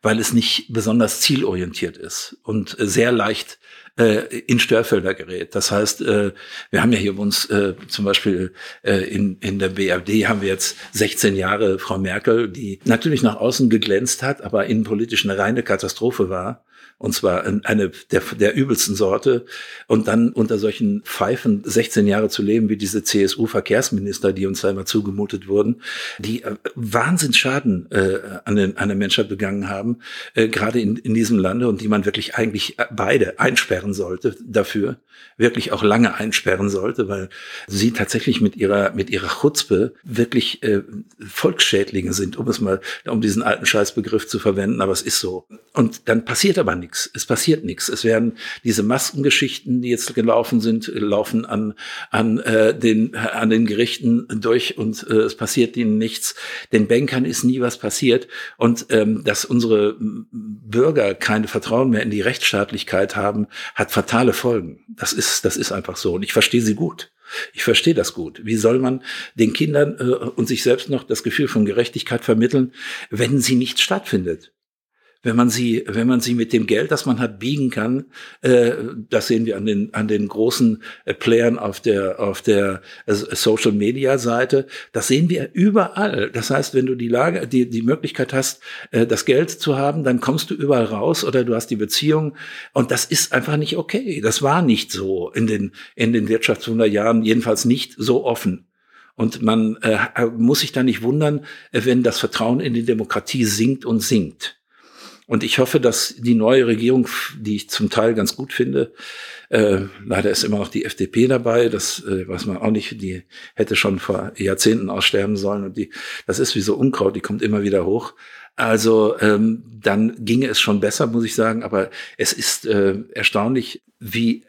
weil es nicht besonders zielorientiert ist und sehr leicht äh, in Störfelder gerät. Das heißt, äh, wir haben ja hier uns äh, zum Beispiel äh, in, in der BRD haben wir jetzt 16 Jahre Frau Merkel, die natürlich nach außen geglänzt hat, aber innenpolitisch eine reine Katastrophe war und zwar eine der, der übelsten Sorte. Und dann unter solchen Pfeifen 16 Jahre zu leben, wie diese CSU-Verkehrsminister, die uns da immer zugemutet wurden, die äh, Wahnsinnsschaden äh, an, den, an der Menschheit begangen haben, äh, gerade in, in diesem Lande und die man wirklich eigentlich beide einsperren sollte dafür, wirklich auch lange einsperren sollte, weil sie tatsächlich mit ihrer, mit ihrer Chutzpe wirklich äh, Volksschädlinge sind, um es mal, um diesen alten Scheißbegriff zu verwenden, aber es ist so. Und dann passiert aber nichts nichts. Es passiert nichts. Es werden diese Maskengeschichten, die jetzt gelaufen sind, laufen an, an, äh, den, an den Gerichten durch und äh, es passiert ihnen nichts. Den Bankern ist nie was passiert. Und ähm, dass unsere Bürger keine Vertrauen mehr in die Rechtsstaatlichkeit haben, hat fatale Folgen. Das ist, das ist einfach so. Und ich verstehe sie gut. Ich verstehe das gut. Wie soll man den Kindern äh, und sich selbst noch das Gefühl von Gerechtigkeit vermitteln, wenn sie nicht stattfindet? Wenn man sie, wenn man sie mit dem Geld, das man hat, biegen kann, äh, das sehen wir an den an den großen äh, Playern auf der auf der äh, Social Media Seite, das sehen wir überall. Das heißt, wenn du die Lage, die die Möglichkeit hast, äh, das Geld zu haben, dann kommst du überall raus oder du hast die Beziehung und das ist einfach nicht okay. Das war nicht so in den in den Wirtschaftswunderjahren, jedenfalls nicht so offen. Und man äh, muss sich da nicht wundern, äh, wenn das Vertrauen in die Demokratie sinkt und sinkt. Und ich hoffe, dass die neue Regierung, die ich zum Teil ganz gut finde, äh, leider ist immer noch die FDP dabei, das äh, weiß man auch nicht, die hätte schon vor Jahrzehnten aussterben sollen und die, das ist wie so Unkraut, die kommt immer wieder hoch. Also ähm, dann ginge es schon besser, muss ich sagen, aber es ist äh, erstaunlich, wie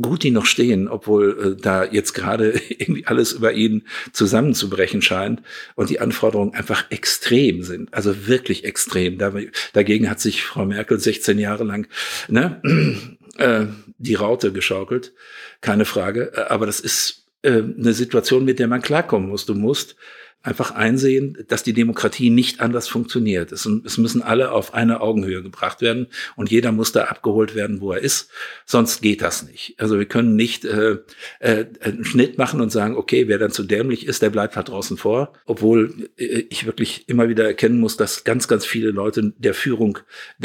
gut die noch stehen, obwohl äh, da jetzt gerade irgendwie alles über ihnen zusammenzubrechen scheint und die Anforderungen einfach extrem sind, also wirklich extrem. Da, dagegen hat sich Frau Merkel 16 Jahre lang ne, äh, die Raute geschaukelt, keine Frage. Äh, aber das ist äh, eine Situation, mit der man klarkommen muss. Du musst einfach einsehen, dass die Demokratie nicht anders funktioniert. Es, es, müssen alle auf eine Augenhöhe gebracht werden und jeder muss da abgeholt werden, wo er ist. Sonst geht das nicht. Also wir können nicht äh, äh, einen Schnitt machen und sagen, okay, wer dann zu dämlich ist, der bleibt halt draußen vor. Obwohl äh, ich wirklich immer wieder erkennen muss, dass ganz, ganz viele Leute der Führung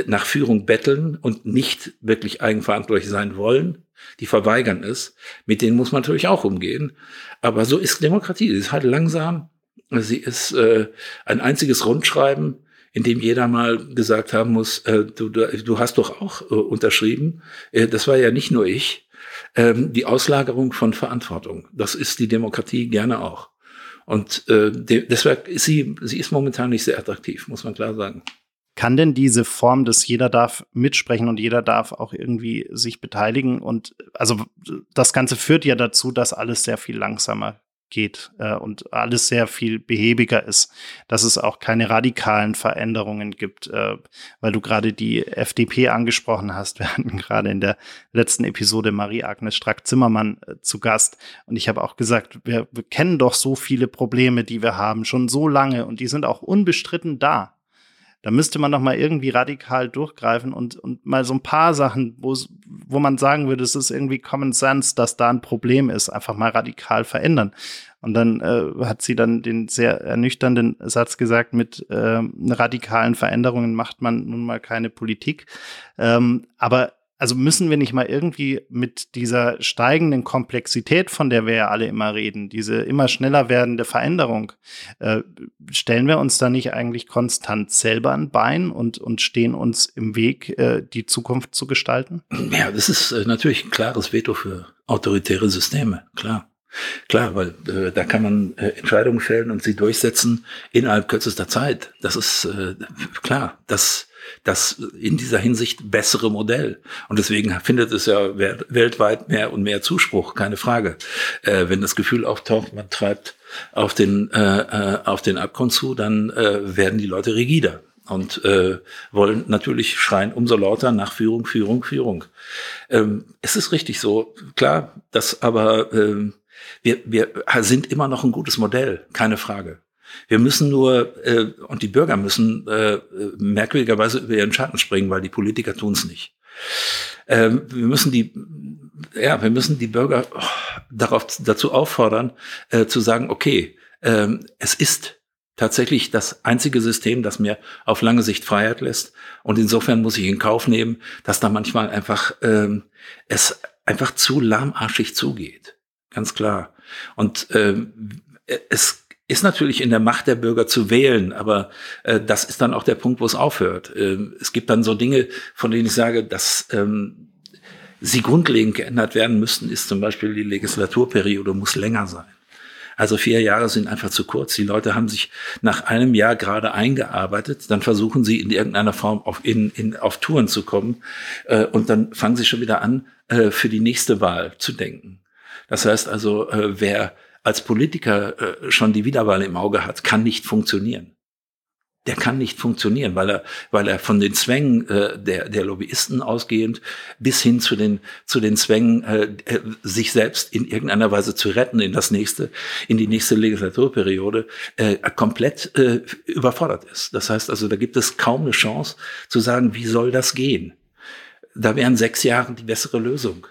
nach Führung betteln und nicht wirklich eigenverantwortlich sein wollen. Die verweigern es. Mit denen muss man natürlich auch umgehen. Aber so ist Demokratie. Sie ist halt langsam Sie ist äh, ein einziges Rundschreiben in dem jeder mal gesagt haben muss, äh, du, du, hast doch auch äh, unterschrieben. Äh, das war ja nicht nur ich. Ähm, die Auslagerung von Verantwortung, das ist die Demokratie gerne auch. Und äh, deshalb ist sie, sie ist momentan nicht sehr attraktiv, muss man klar sagen. Kann denn diese Form, dass jeder darf mitsprechen und jeder darf auch irgendwie sich beteiligen und also das Ganze führt ja dazu, dass alles sehr viel langsamer geht äh, und alles sehr viel behäbiger ist, dass es auch keine radikalen Veränderungen gibt, äh, weil du gerade die FDP angesprochen hast. Wir hatten gerade in der letzten Episode Marie-Agnes Strack-Zimmermann äh, zu Gast und ich habe auch gesagt, wir, wir kennen doch so viele Probleme, die wir haben, schon so lange und die sind auch unbestritten da. Da müsste man doch mal irgendwie radikal durchgreifen und, und mal so ein paar Sachen, wo man sagen würde, es ist irgendwie Common Sense, dass da ein Problem ist, einfach mal radikal verändern. Und dann äh, hat sie dann den sehr ernüchternden Satz gesagt, mit äh, radikalen Veränderungen macht man nun mal keine Politik. Ähm, aber also müssen wir nicht mal irgendwie mit dieser steigenden Komplexität, von der wir ja alle immer reden, diese immer schneller werdende Veränderung, äh, stellen wir uns da nicht eigentlich konstant selber ein Bein und, und stehen uns im Weg, äh, die Zukunft zu gestalten? Ja, das ist äh, natürlich ein klares Veto für autoritäre Systeme, klar. Klar, weil äh, da kann man äh, Entscheidungen fällen und sie durchsetzen innerhalb kürzester Zeit. Das ist äh, klar. Das das in dieser Hinsicht bessere Modell. Und deswegen findet es ja weltweit mehr und mehr Zuspruch, keine Frage. Äh, wenn das Gefühl auftaucht, man treibt auf den, äh, äh, auf den Abgrund zu, dann äh, werden die Leute rigider und äh, wollen natürlich schreien umso lauter nach Führung, Führung, Führung. Ähm, es ist richtig so, klar, dass aber ähm, wir, wir sind immer noch ein gutes Modell, keine Frage. Wir müssen nur, äh, und die Bürger müssen äh, merkwürdigerweise über ihren Schatten springen, weil die Politiker tun es nicht. Ähm, wir müssen die, ja, wir müssen die Bürger oh, darauf, dazu auffordern, äh, zu sagen, okay, ähm, es ist tatsächlich das einzige System, das mir auf lange Sicht Freiheit lässt. Und insofern muss ich in Kauf nehmen, dass da manchmal einfach ähm, es einfach zu lahmarschig zugeht. Ganz klar. Und ähm, es ist natürlich in der Macht der Bürger zu wählen, aber äh, das ist dann auch der Punkt, wo es aufhört. Ähm, es gibt dann so Dinge, von denen ich sage, dass ähm, sie grundlegend geändert werden müssten, ist zum Beispiel die Legislaturperiode muss länger sein. Also vier Jahre sind einfach zu kurz. Die Leute haben sich nach einem Jahr gerade eingearbeitet, dann versuchen sie in irgendeiner Form auf, in, in, auf Touren zu kommen äh, und dann fangen sie schon wieder an, äh, für die nächste Wahl zu denken. Das heißt also, äh, wer als Politiker äh, schon die Wiederwahl im Auge hat, kann nicht funktionieren. Der kann nicht funktionieren, weil er, weil er von den Zwängen äh, der, der Lobbyisten ausgehend bis hin zu den, zu den Zwängen, äh, äh sich selbst in irgendeiner Weise zu retten in das nächste, in die nächste Legislaturperiode, äh, komplett äh, überfordert ist. Das heißt also, da gibt es kaum eine Chance zu sagen, wie soll das gehen? Da wären sechs Jahre die bessere Lösung.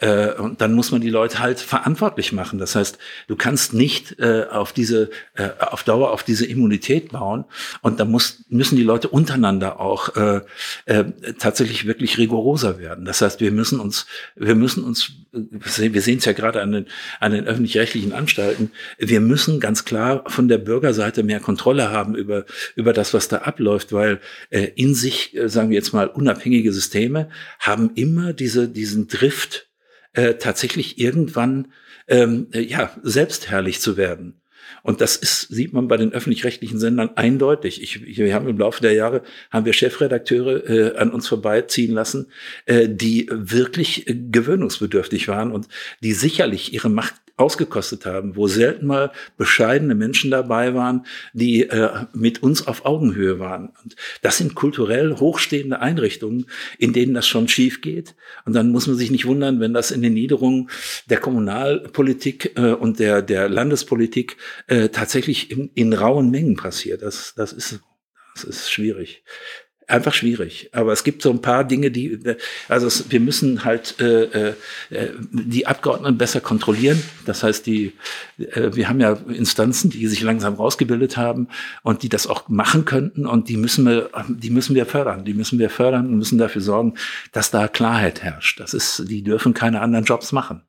Äh, und dann muss man die Leute halt verantwortlich machen. Das heißt, du kannst nicht äh, auf diese, äh, auf Dauer auf diese Immunität bauen. Und da muss, müssen die Leute untereinander auch äh, äh, tatsächlich wirklich rigoroser werden. Das heißt, wir müssen uns, wir müssen uns, wir sehen es ja gerade an den, an den öffentlich-rechtlichen Anstalten, wir müssen ganz klar von der Bürgerseite mehr Kontrolle haben über, über das, was da abläuft, weil äh, in sich, äh, sagen wir jetzt mal, unabhängige Systeme haben immer diese, diesen Drift, äh, tatsächlich irgendwann ähm, äh, ja selbstherrlich zu werden. Und das ist, sieht man bei den öffentlich-rechtlichen Sendern eindeutig. Ich, wir haben im Laufe der Jahre haben wir Chefredakteure äh, an uns vorbeiziehen lassen, äh, die wirklich äh, gewöhnungsbedürftig waren und die sicherlich ihre Macht ausgekostet haben, wo selten mal bescheidene Menschen dabei waren, die äh, mit uns auf Augenhöhe waren. Und das sind kulturell hochstehende Einrichtungen, in denen das schon schief geht. Und dann muss man sich nicht wundern, wenn das in den Niederungen der Kommunalpolitik äh, und der, der Landespolitik äh, tatsächlich in, in rauen Mengen passiert. Das, das, ist, das ist schwierig. Einfach schwierig. Aber es gibt so ein paar Dinge, die, also es, wir müssen halt äh, äh, die Abgeordneten besser kontrollieren. Das heißt, die, äh, wir haben ja Instanzen, die sich langsam rausgebildet haben und die das auch machen könnten und die müssen wir, die müssen wir fördern. Die müssen wir fördern und müssen dafür sorgen, dass da Klarheit herrscht. Das ist, die dürfen keine anderen Jobs machen.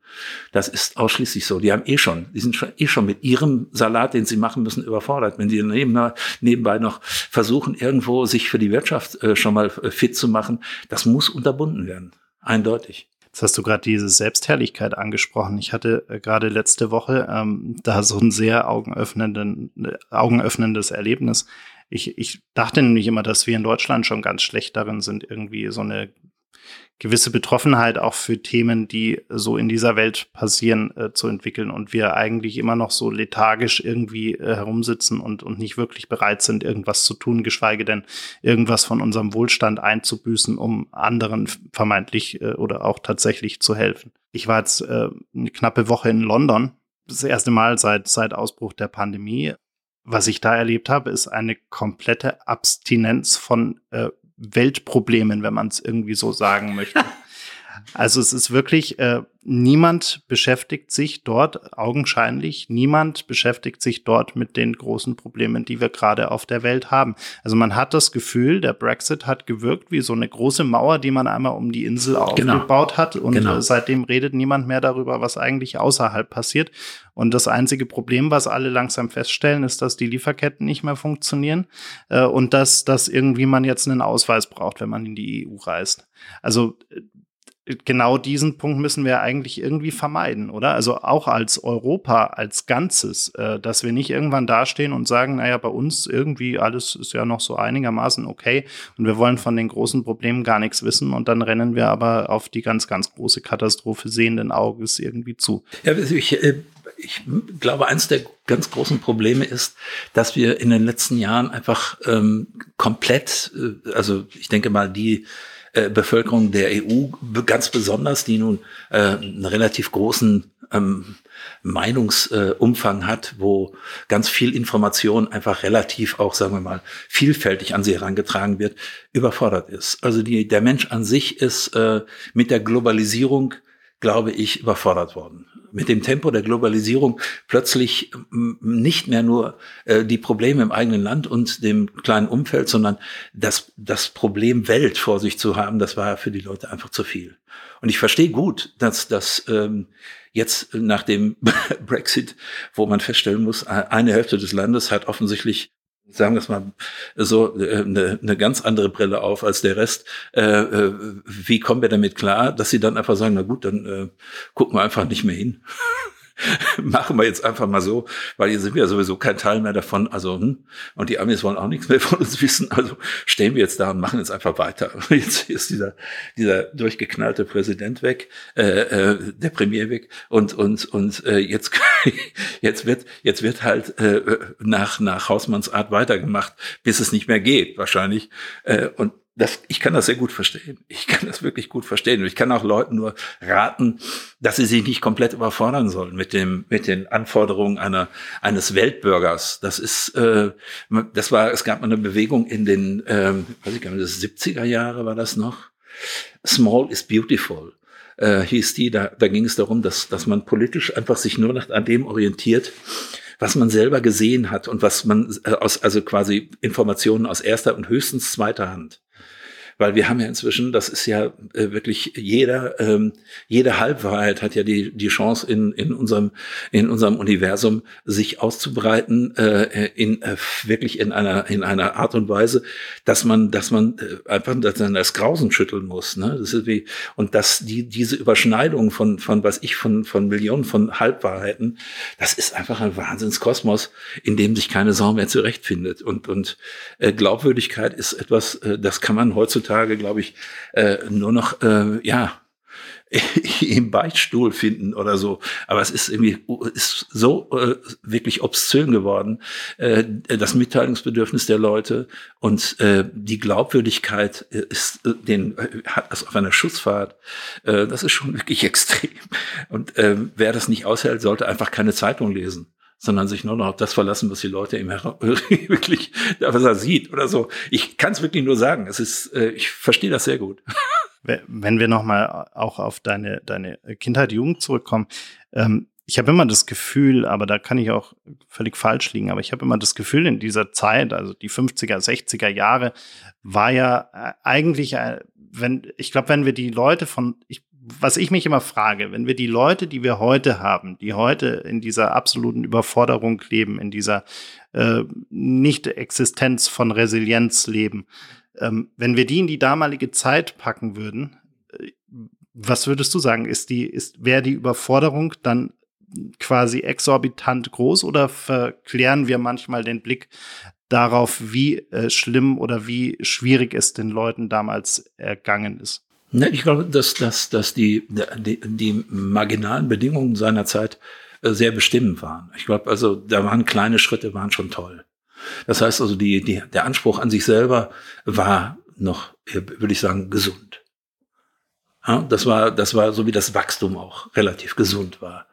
Das ist ausschließlich so. Die haben eh schon, die sind schon, eh schon mit ihrem Salat, den sie machen müssen, überfordert. Wenn die nebenbei noch versuchen, irgendwo sich für die Wirtschaft äh, schon mal äh, fit zu machen, das muss unterbunden werden. Eindeutig. Jetzt hast du gerade diese Selbstherrlichkeit angesprochen. Ich hatte äh, gerade letzte Woche ähm, da so ein sehr augenöffnenden, augenöffnendes Erlebnis. Ich, ich dachte nämlich immer, dass wir in Deutschland schon ganz schlecht darin sind, irgendwie so eine gewisse Betroffenheit auch für Themen, die so in dieser Welt passieren, äh, zu entwickeln und wir eigentlich immer noch so lethargisch irgendwie äh, herumsitzen und, und nicht wirklich bereit sind, irgendwas zu tun, geschweige denn irgendwas von unserem Wohlstand einzubüßen, um anderen vermeintlich äh, oder auch tatsächlich zu helfen. Ich war jetzt äh, eine knappe Woche in London, das erste Mal seit, seit Ausbruch der Pandemie. Was ich da erlebt habe, ist eine komplette Abstinenz von äh, Weltproblemen, wenn man es irgendwie so sagen möchte. Also es ist wirklich, äh, niemand beschäftigt sich dort, augenscheinlich, niemand beschäftigt sich dort mit den großen Problemen, die wir gerade auf der Welt haben. Also man hat das Gefühl, der Brexit hat gewirkt wie so eine große Mauer, die man einmal um die Insel genau. aufgebaut hat. Und genau. Äh, seitdem redet niemand mehr darüber, was eigentlich außerhalb passiert. Und das einzige Problem, was alle langsam feststellen, ist, dass die Lieferketten nicht mehr funktionieren äh, und dass, dass irgendwie man jetzt einen Ausweis braucht, wenn man in die EU reist. Also äh, genau diesen Punkt müssen wir eigentlich irgendwie vermeiden, oder? Also auch als Europa, als Ganzes, äh, dass wir nicht irgendwann dastehen und sagen, naja, bei uns irgendwie alles ist ja noch so einigermaßen okay und wir wollen von den großen Problemen gar nichts wissen und dann rennen wir aber auf die ganz, ganz große Katastrophe sehenden Auges irgendwie zu. Ja, also ich, äh, ich glaube, eins der ganz großen Probleme ist, dass wir in den letzten Jahren einfach ähm, komplett, äh, also ich denke mal, die äh, Bevölkerung der EU ganz besonders, die nun äh, einen relativ großen ähm, Meinungsumfang äh, hat, wo ganz viel Information einfach relativ auch, sagen wir mal, vielfältig an sie herangetragen wird, überfordert ist. Also die, der Mensch an sich ist äh, mit der Globalisierung, glaube ich, überfordert worden mit dem Tempo der Globalisierung plötzlich nicht mehr nur äh, die Probleme im eigenen Land und dem kleinen Umfeld, sondern das, das Problem Welt vor sich zu haben, das war für die Leute einfach zu viel. Und ich verstehe gut, dass das ähm, jetzt nach dem Brexit, wo man feststellen muss, eine Hälfte des Landes hat offensichtlich sagen wir es mal so, eine, eine ganz andere Brille auf als der Rest. Äh, äh, wie kommen wir damit klar, dass sie dann einfach sagen, na gut, dann äh, gucken wir einfach nicht mehr hin. machen wir jetzt einfach mal so, weil hier sind wir ja sowieso kein Teil mehr davon. Also, hm, und die Amis wollen auch nichts mehr von uns wissen. Also stehen wir jetzt da und machen jetzt einfach weiter. Jetzt ist dieser, dieser durchgeknallte Präsident weg, äh, äh, der Premier weg und, und, und äh, jetzt, jetzt wird, jetzt wird halt äh, nach, nach Hausmannsart weitergemacht, bis es nicht mehr geht, wahrscheinlich. Äh, und das, ich kann das sehr gut verstehen. Ich kann das wirklich gut verstehen. Und ich kann auch Leuten nur raten, dass sie sich nicht komplett überfordern sollen mit dem, mit den Anforderungen einer, eines Weltbürgers. Das ist, äh, das war, es gab mal eine Bewegung in den, ähm, weiß ich gar nicht, das 70er Jahre war das noch. Small is beautiful. Äh, hieß die, da, da ging es darum, dass, dass man politisch einfach sich nur nach an dem orientiert, was man selber gesehen hat und was man äh, aus, also quasi Informationen aus erster und höchstens zweiter Hand weil wir haben ja inzwischen, das ist ja äh, wirklich jeder, ähm, jede Halbwahrheit hat ja die, die Chance in, in unserem, in unserem Universum sich auszubreiten, äh, in, äh, wirklich in einer, in einer Art und Weise, dass man, dass man äh, einfach dass man das Grausen schütteln muss, ne? Das ist wie, und dass die, diese Überschneidung von, von, was ich, von, von Millionen von Halbwahrheiten, das ist einfach ein Wahnsinnskosmos, in dem sich keine Sau mehr zurechtfindet. Und, und äh, Glaubwürdigkeit ist etwas, äh, das kann man heutzutage heutzutage, glaube ich, äh, nur noch, äh, ja, im Beichtstuhl finden oder so. Aber es ist irgendwie ist so äh, wirklich obszön geworden, äh, das Mitteilungsbedürfnis der Leute und äh, die Glaubwürdigkeit ist äh, den hat das auf einer Schussfahrt. Äh, das ist schon wirklich extrem. Und äh, wer das nicht aushält, sollte einfach keine Zeitung lesen sondern sich nur noch auf das verlassen, was die Leute ihm wirklich, was er sieht oder so. Ich kann es wirklich nur sagen. Es ist, äh, ich verstehe das sehr gut. Wenn wir nochmal auch auf deine, deine Kindheit, Jugend zurückkommen, ähm, ich habe immer das Gefühl, aber da kann ich auch völlig falsch liegen, aber ich habe immer das Gefühl, in dieser Zeit, also die 50er, 60er Jahre, war ja äh, eigentlich, äh, wenn, ich glaube, wenn wir die Leute von, ich was ich mich immer frage, wenn wir die Leute, die wir heute haben, die heute in dieser absoluten Überforderung leben, in dieser äh, Nicht-Existenz von Resilienz leben, ähm, wenn wir die in die damalige Zeit packen würden, äh, was würdest du sagen? Ist die, ist, wäre die Überforderung dann quasi exorbitant groß oder verklären wir manchmal den Blick darauf, wie äh, schlimm oder wie schwierig es den Leuten damals ergangen ist? Ne, ich glaube, dass, dass, dass die, die, die marginalen Bedingungen seiner Zeit äh, sehr bestimmend waren. Ich glaube, also da waren kleine Schritte, waren schon toll. Das heißt also, die, die, der Anspruch an sich selber war noch, würde ich sagen, gesund. Ja, das war, das war so wie das Wachstum auch relativ gesund war.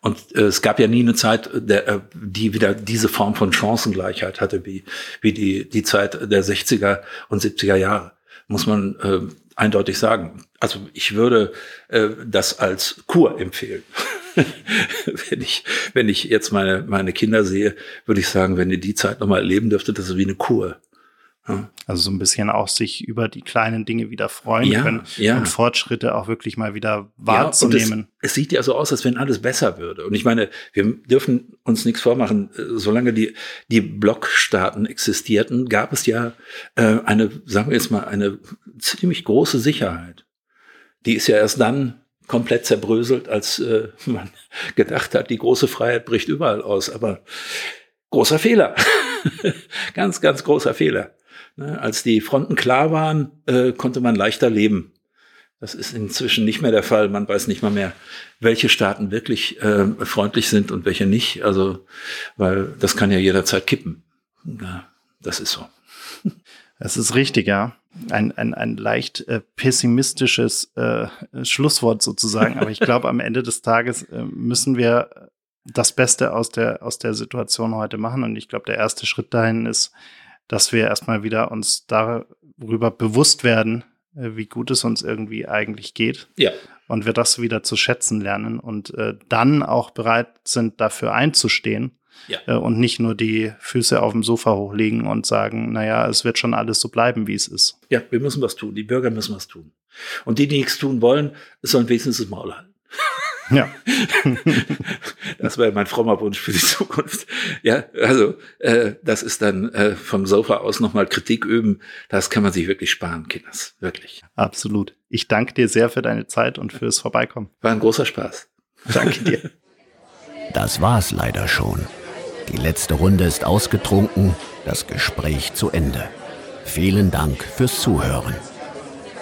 Und äh, es gab ja nie eine Zeit, der, äh, die wieder diese Form von Chancengleichheit hatte, wie, wie die, die Zeit der 60er und 70er Jahre. Muss man äh, eindeutig sagen. Also ich würde äh, das als Kur empfehlen. wenn ich wenn ich jetzt meine meine Kinder sehe, würde ich sagen, wenn ihr die Zeit nochmal erleben dürftet, das ist wie eine Kur. Also so ein bisschen auch sich über die kleinen Dinge wieder freuen ja, können ja. und Fortschritte auch wirklich mal wieder wahrzunehmen. Es, es, sieht ja so aus, als wenn alles besser würde. Und ich meine, wir dürfen uns nichts vormachen. Solange die, die Blockstaaten existierten, gab es ja äh, eine, sagen wir jetzt mal, eine ziemlich große Sicherheit. Die ist ja erst dann komplett zerbröselt, als äh, man gedacht hat, die große Freiheit bricht überall aus. Aber großer Fehler. ganz, ganz großer Fehler. Ne, als die Fronten klar waren, äh, konnte man leichter leben. Das ist inzwischen nicht mehr der Fall. Man weiß nicht mal mehr, welche Staaten wirklich äh, freundlich sind und welche nicht. Also, weil das kann ja jederzeit kippen. Das ist so. Es ist richtig, ja. Ein, ein, ein leicht äh, pessimistisches äh, Schlusswort sozusagen. Aber ich glaube, am Ende des Tages äh, müssen wir das Beste aus der, aus der Situation heute machen. Und ich glaube, der erste Schritt dahin ist, dass wir erstmal wieder uns darüber bewusst werden, äh, wie gut es uns irgendwie eigentlich geht. Ja. Und wir das wieder zu schätzen lernen und äh, dann auch bereit sind, dafür einzustehen. Ja. Äh, und nicht nur die Füße auf dem Sofa hochlegen und sagen, naja, es wird schon alles so bleiben, wie es ist. Ja, wir müssen was tun. Die Bürger müssen was tun. Und die, die nichts tun wollen, sollen wenigstens das Maul halten. Ja. das wäre mein frommer Wunsch für die Zukunft. Ja, also äh, das ist dann äh, vom Sofa aus nochmal Kritik üben. Das kann man sich wirklich sparen, Kinders. Wirklich. Absolut. Ich danke dir sehr für deine Zeit und fürs Vorbeikommen. War ein großer Spaß. Danke dir. Das war's leider schon. Die letzte Runde ist ausgetrunken, das Gespräch zu Ende. Vielen Dank fürs Zuhören.